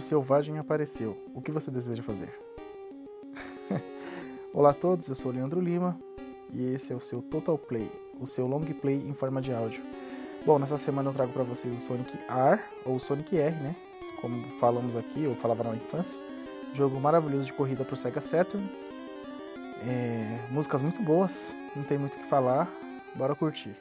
monstro selvagem apareceu. O que você deseja fazer? Olá a todos, eu sou o Leandro Lima e esse é o seu Total Play, o seu long play em forma de áudio. Bom, nessa semana eu trago para vocês o Sonic R ou Sonic R, né? Como falamos aqui, ou falava na infância. Jogo maravilhoso de corrida pro Sega Saturn. É, músicas muito boas, não tem muito o que falar. Bora curtir.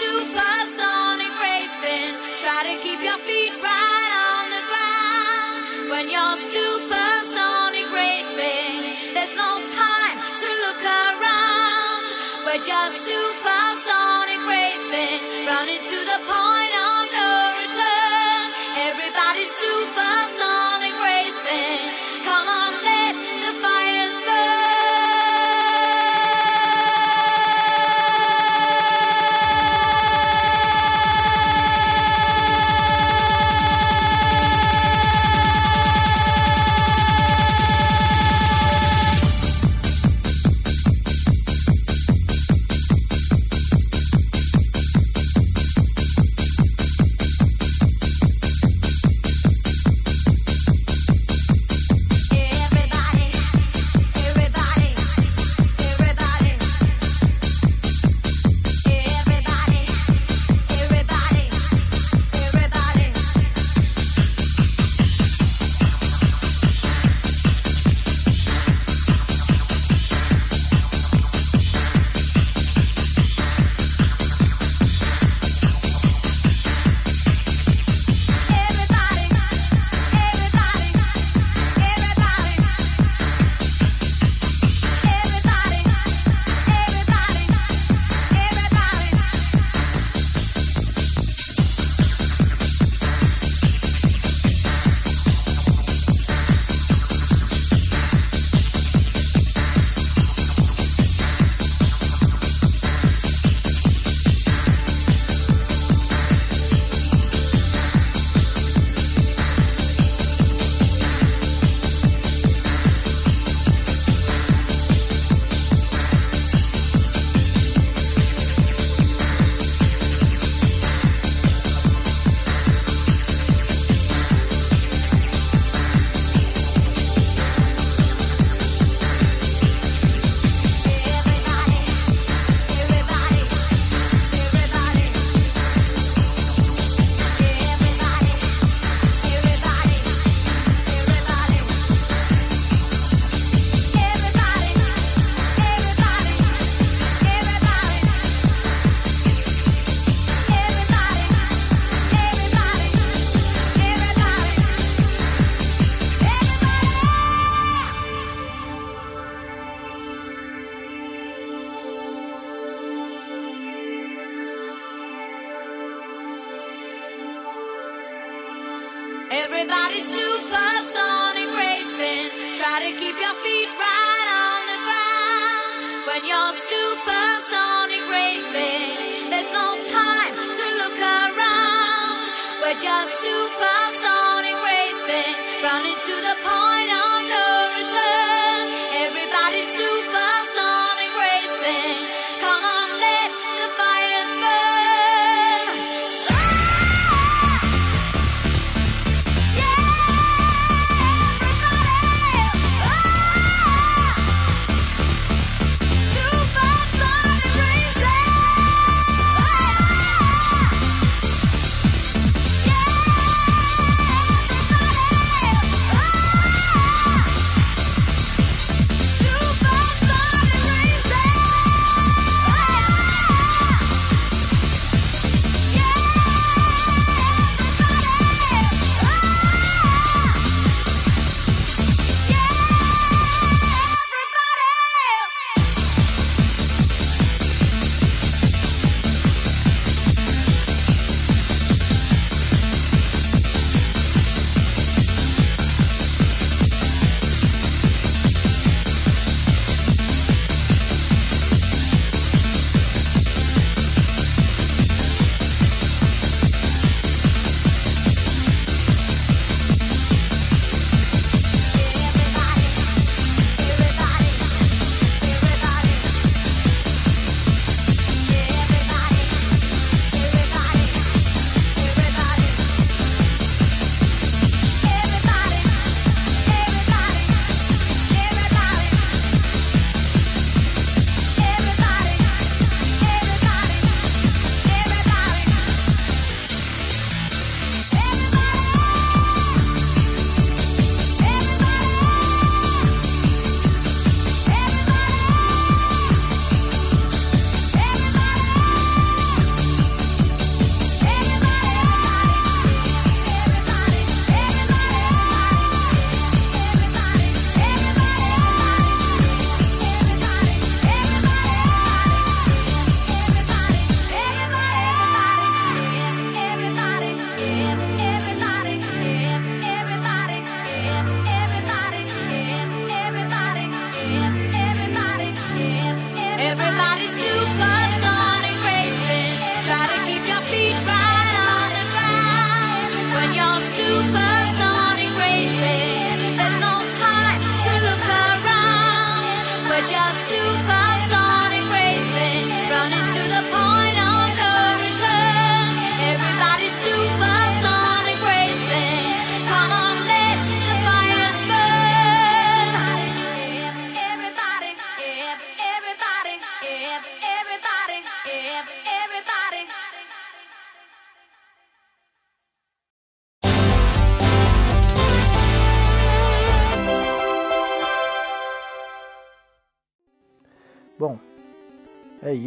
supersonic racing. Try to keep your feet right on the ground. When you're supersonic racing, there's no time to look around. We're just supersonic racing, running to the point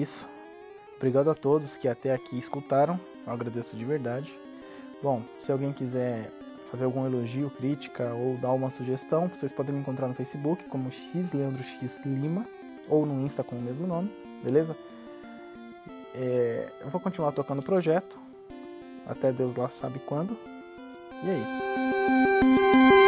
isso. Obrigado a todos que até aqui escutaram. Eu agradeço de verdade. Bom, se alguém quiser fazer algum elogio, crítica ou dar uma sugestão, vocês podem me encontrar no Facebook como X Leandro X Lima ou no Insta com o mesmo nome, beleza? É, eu vou continuar tocando o projeto até Deus lá sabe quando. E é isso.